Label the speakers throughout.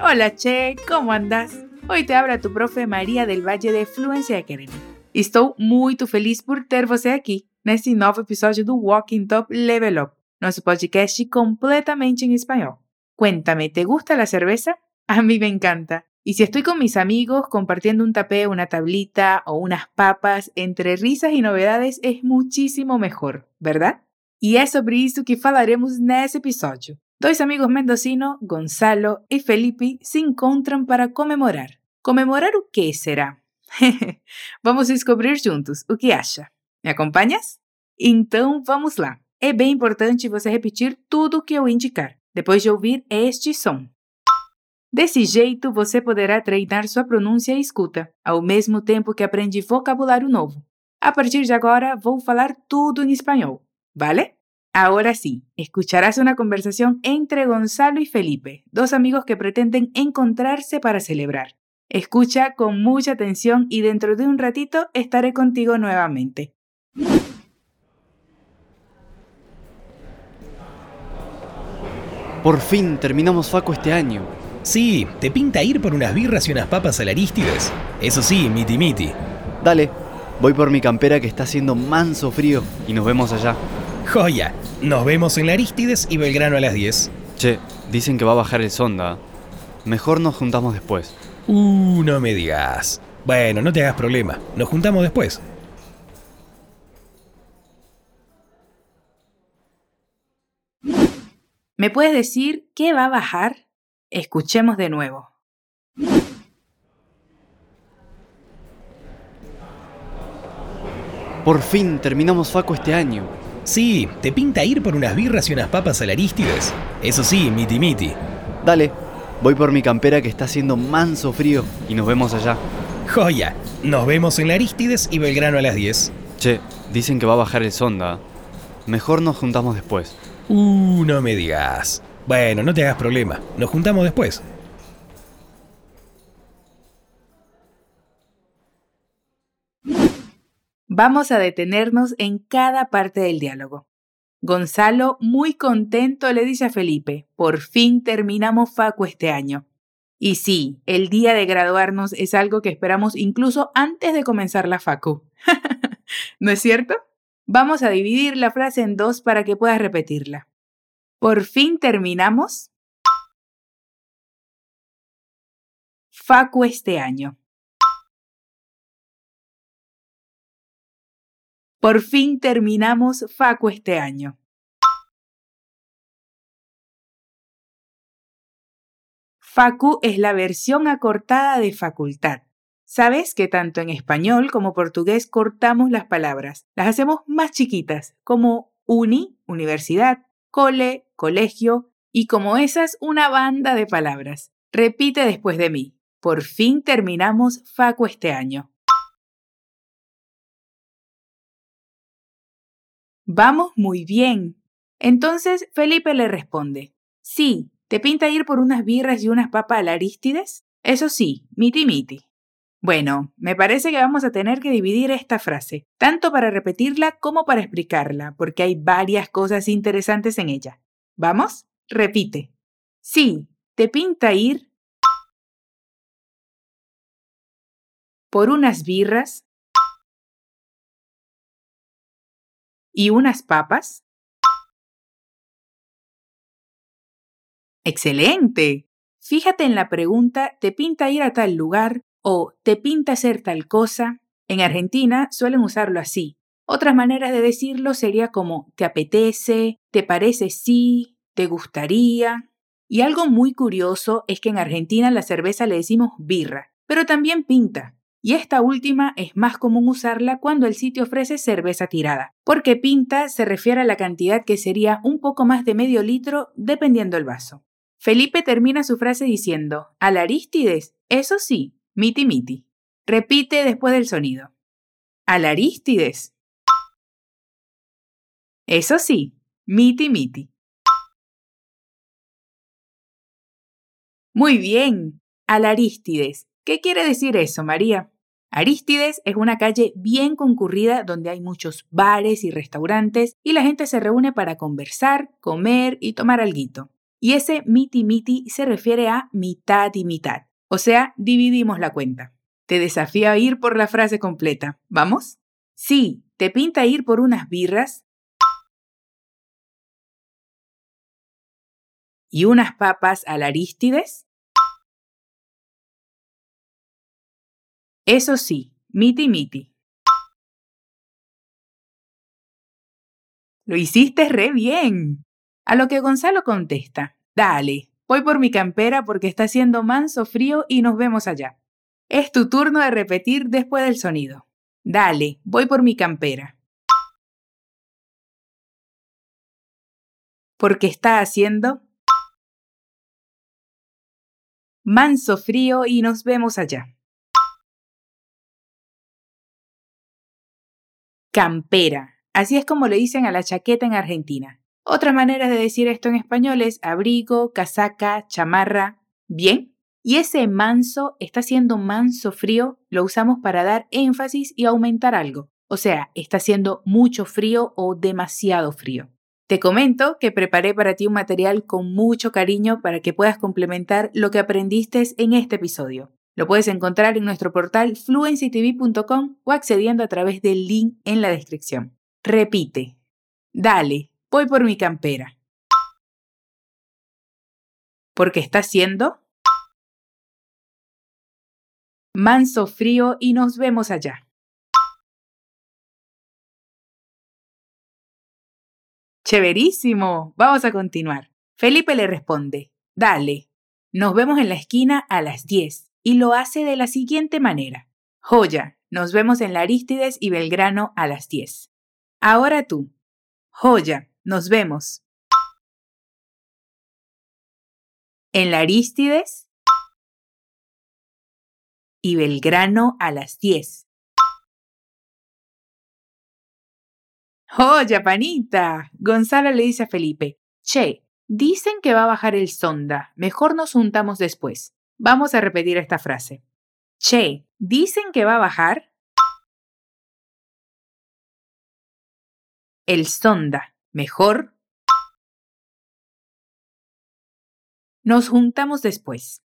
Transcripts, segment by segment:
Speaker 1: Hola Che, ¿cómo andas? Hoy te habla tu profe Maria del Valle de Fluência Academy. Estou muito feliz por ter você aqui nesse novo episódio do Walking Top Level Up, nosso podcast completamente en español. Cuéntame, ¿te gusta la cerveza? A mí me encanta. Y si estoy con mis amigos compartiendo un tapé, una tablita o unas papas, entre risas y novedades es muchísimo mejor, ¿verdad? E é sobre isso que falaremos nesse episódio. Dois amigos mendocinos, Gonzalo e Felipe, se encontram para comemorar. ¿Comemorar o que será? vamos descobrir juntos. O que acha? Me acompanhas? Então vamos lá. É bem importante você repetir tudo o que eu indicar, depois de ouvir este som. Desse jeito, você poderá treinar sua pronúncia e escuta, ao mesmo tempo que aprende vocabulário novo. A partir de agora, vou falar tudo em espanhol, ¿vale? Ahora sí, escucharás una conversación entre Gonzalo y Felipe, dos amigos que pretenden encontrarse para celebrar. Escucha con mucha atención y dentro de un ratito estaré contigo nuevamente.
Speaker 2: Por fin terminamos Faco este año.
Speaker 3: Sí, ¿te pinta ir por unas birras y unas papas al Aristides? Eso sí, miti miti.
Speaker 2: Dale, voy por mi campera que está haciendo manso frío y nos vemos allá.
Speaker 3: Joya, nos vemos en la Aristides y Belgrano a las 10.
Speaker 2: Che, dicen que va a bajar el sonda. Mejor nos juntamos después.
Speaker 3: Uh, no me digas. Bueno, no te hagas problema. Nos juntamos después.
Speaker 1: ¿Me puedes decir qué va a bajar? Escuchemos de nuevo.
Speaker 2: Por fin terminamos Faco este año.
Speaker 3: Sí, ¿te pinta ir por unas birras y unas papas al Aristides? Eso sí, miti miti.
Speaker 2: Dale, voy por mi campera que está haciendo manso frío y nos vemos allá.
Speaker 3: Joya, nos vemos en la Aristides y Belgrano a las 10.
Speaker 2: Che, dicen que va a bajar el sonda. Mejor nos juntamos después.
Speaker 3: Uh, no me digas. Bueno, no te hagas problema. Nos juntamos después.
Speaker 1: Vamos a detenernos en cada parte del diálogo. Gonzalo, muy contento, le dice a Felipe, por fin terminamos Facu este año. Y sí, el día de graduarnos es algo que esperamos incluso antes de comenzar la Facu. ¿No es cierto? Vamos a dividir la frase en dos para que puedas repetirla. Por fin terminamos Facu este año. Por fin terminamos Facu este año. Facu es la versión acortada de facultad. Sabes que tanto en español como portugués cortamos las palabras, las hacemos más chiquitas, como uni, universidad, cole, colegio, y como esas, una banda de palabras. Repite después de mí. Por fin terminamos Facu este año. Vamos muy bien. Entonces Felipe le responde, sí, ¿te pinta ir por unas birras y unas papas al Aristides? Eso sí, miti miti. Bueno, me parece que vamos a tener que dividir esta frase, tanto para repetirla como para explicarla, porque hay varias cosas interesantes en ella. ¿Vamos? Repite. Sí, ¿te pinta ir por unas birras y unas papas? Excelente. Fíjate en la pregunta, ¿te pinta ir a tal lugar o ¿te pinta hacer tal cosa? En Argentina suelen usarlo así. Otras maneras de decirlo sería como ¿te apetece? ¿te parece sí? ¿te gustaría? Y algo muy curioso es que en Argentina la cerveza le decimos birra, pero también pinta y esta última es más común usarla cuando el sitio ofrece cerveza tirada, porque pinta se refiere a la cantidad que sería un poco más de medio litro dependiendo el vaso. Felipe termina su frase diciendo, al Aristides, eso sí, miti miti. Repite después del sonido. Al Aristides. Eso sí, miti miti. Muy bien, al Aristides. ¿Qué quiere decir eso, María? Arístides es una calle bien concurrida donde hay muchos bares y restaurantes y la gente se reúne para conversar, comer y tomar alguito. Y ese miti miti se refiere a mitad y mitad, o sea, dividimos la cuenta. Te desafío a ir por la frase completa. ¿Vamos? Sí, ¿te pinta ir por unas birras? ¿Y unas papas al Arístides? Eso sí, miti miti. Lo hiciste re bien. A lo que Gonzalo contesta, dale, voy por mi campera porque está haciendo manso frío y nos vemos allá. Es tu turno de repetir después del sonido. Dale, voy por mi campera. Porque está haciendo manso frío y nos vemos allá. Campera. Así es como le dicen a la chaqueta en Argentina. Otra manera de decir esto en español es abrigo, casaca, chamarra. ¿Bien? Y ese manso está siendo manso frío, lo usamos para dar énfasis y aumentar algo. O sea, está haciendo mucho frío o demasiado frío. Te comento que preparé para ti un material con mucho cariño para que puedas complementar lo que aprendiste en este episodio. Lo puedes encontrar en nuestro portal fluencytv.com o accediendo a través del link en la descripción. Repite. Dale, voy por mi campera. Porque está haciendo manso frío y nos vemos allá. Chéverísimo. Vamos a continuar. Felipe le responde, dale, nos vemos en la esquina a las 10 y lo hace de la siguiente manera. Joya, nos vemos en la Arístides y Belgrano a las 10. Ahora tú. Joya, nos vemos. En la Arístides y Belgrano a las 10. ¡Oye, panita! Gonzalo le dice a Felipe, Che, dicen que va a bajar el sonda, mejor nos juntamos después. Vamos a repetir esta frase. Che, dicen que va a bajar el sonda, mejor nos juntamos después.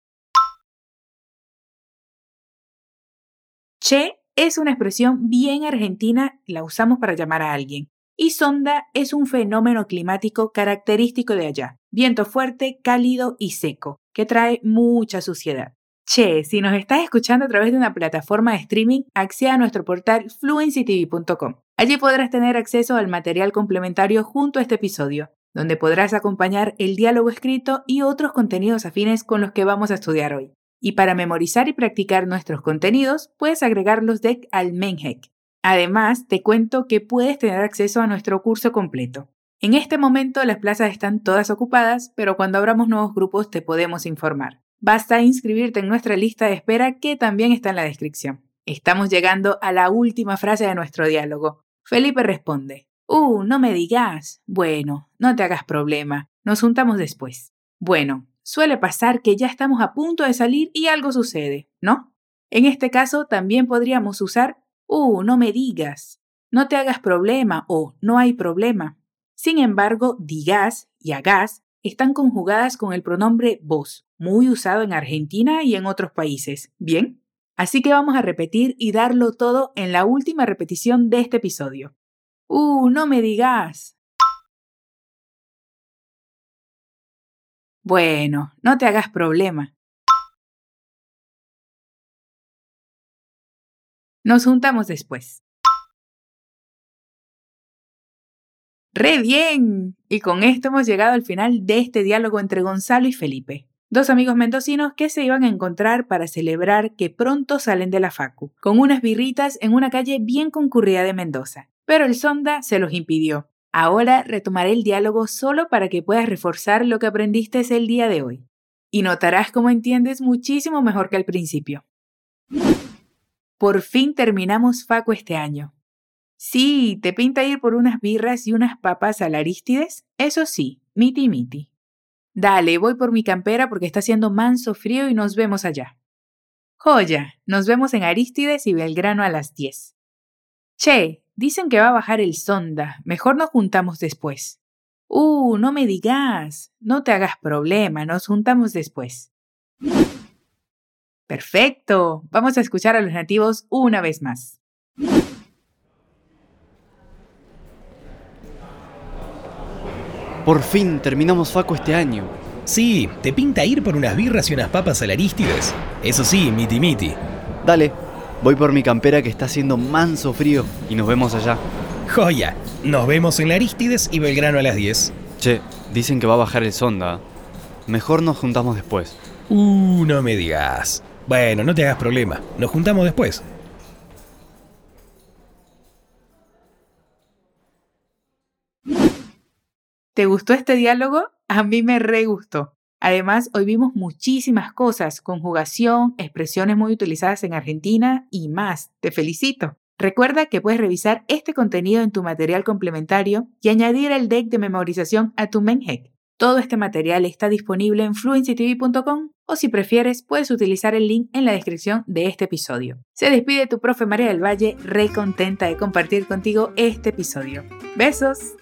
Speaker 1: Che es una expresión bien argentina, la usamos para llamar a alguien. Y sonda es un fenómeno climático característico de allá, viento fuerte, cálido y seco, que trae mucha suciedad. Che, si nos estás escuchando a través de una plataforma de streaming, acceda a nuestro portal fluencytv.com. Allí podrás tener acceso al material complementario junto a este episodio, donde podrás acompañar el diálogo escrito y otros contenidos afines con los que vamos a estudiar hoy. Y para memorizar y practicar nuestros contenidos, puedes agregarlos de al Menhec. Además, te cuento que puedes tener acceso a nuestro curso completo. En este momento las plazas están todas ocupadas, pero cuando abramos nuevos grupos te podemos informar. Basta inscribirte en nuestra lista de espera que también está en la descripción. Estamos llegando a la última frase de nuestro diálogo. Felipe responde, Uh, no me digas. Bueno, no te hagas problema. Nos juntamos después. Bueno, suele pasar que ya estamos a punto de salir y algo sucede, ¿no? En este caso también podríamos usar, uh, no me digas, no te hagas problema o no hay problema. Sin embargo, digas y hagas están conjugadas con el pronombre vos, muy usado en Argentina y en otros países. ¿Bien? Así que vamos a repetir y darlo todo en la última repetición de este episodio. Uh, no me digas. Bueno, no te hagas problema. Nos juntamos después. ¡Re bien! Y con esto hemos llegado al final de este diálogo entre Gonzalo y Felipe, dos amigos mendocinos que se iban a encontrar para celebrar que pronto salen de la Facu, con unas birritas en una calle bien concurrida de Mendoza. Pero el sonda se los impidió, Ahora retomaré el diálogo solo para que puedas reforzar lo que aprendiste el día de hoy. Y notarás cómo entiendes muchísimo mejor que al principio. Por fin terminamos Faco este año. Sí, ¿te pinta ir por unas birras y unas papas al Arístides? Eso sí, miti miti. Dale, voy por mi campera porque está haciendo manso frío y nos vemos allá. Joya, nos vemos en Arístides y Belgrano a las 10. Che, dicen que va a bajar el sonda, mejor nos juntamos después. Uh, no me digas, no te hagas problema, nos juntamos después. Perfecto, vamos a escuchar a los nativos una vez más.
Speaker 2: Por fin terminamos Faco este año.
Speaker 3: Sí, ¿te pinta ir por unas birras y unas papas al Aristides? Eso sí, miti miti.
Speaker 2: Dale, voy por mi campera que está haciendo manso frío y nos vemos allá.
Speaker 3: Joya, nos vemos en la Aristides y Belgrano a las 10.
Speaker 2: Che, dicen que va a bajar el sonda. Mejor nos juntamos después.
Speaker 3: Uh, no me digas. Bueno, no te hagas problema, nos juntamos después.
Speaker 1: ¿Te gustó este diálogo? A mí me re gustó. Además, hoy vimos muchísimas cosas, conjugación, expresiones muy utilizadas en Argentina y más. Te felicito. Recuerda que puedes revisar este contenido en tu material complementario y añadir el deck de memorización a tu Menhack. Todo este material está disponible en fluencytv.com o si prefieres puedes utilizar el link en la descripción de este episodio. Se despide tu profe María del Valle, re contenta de compartir contigo este episodio. Besos.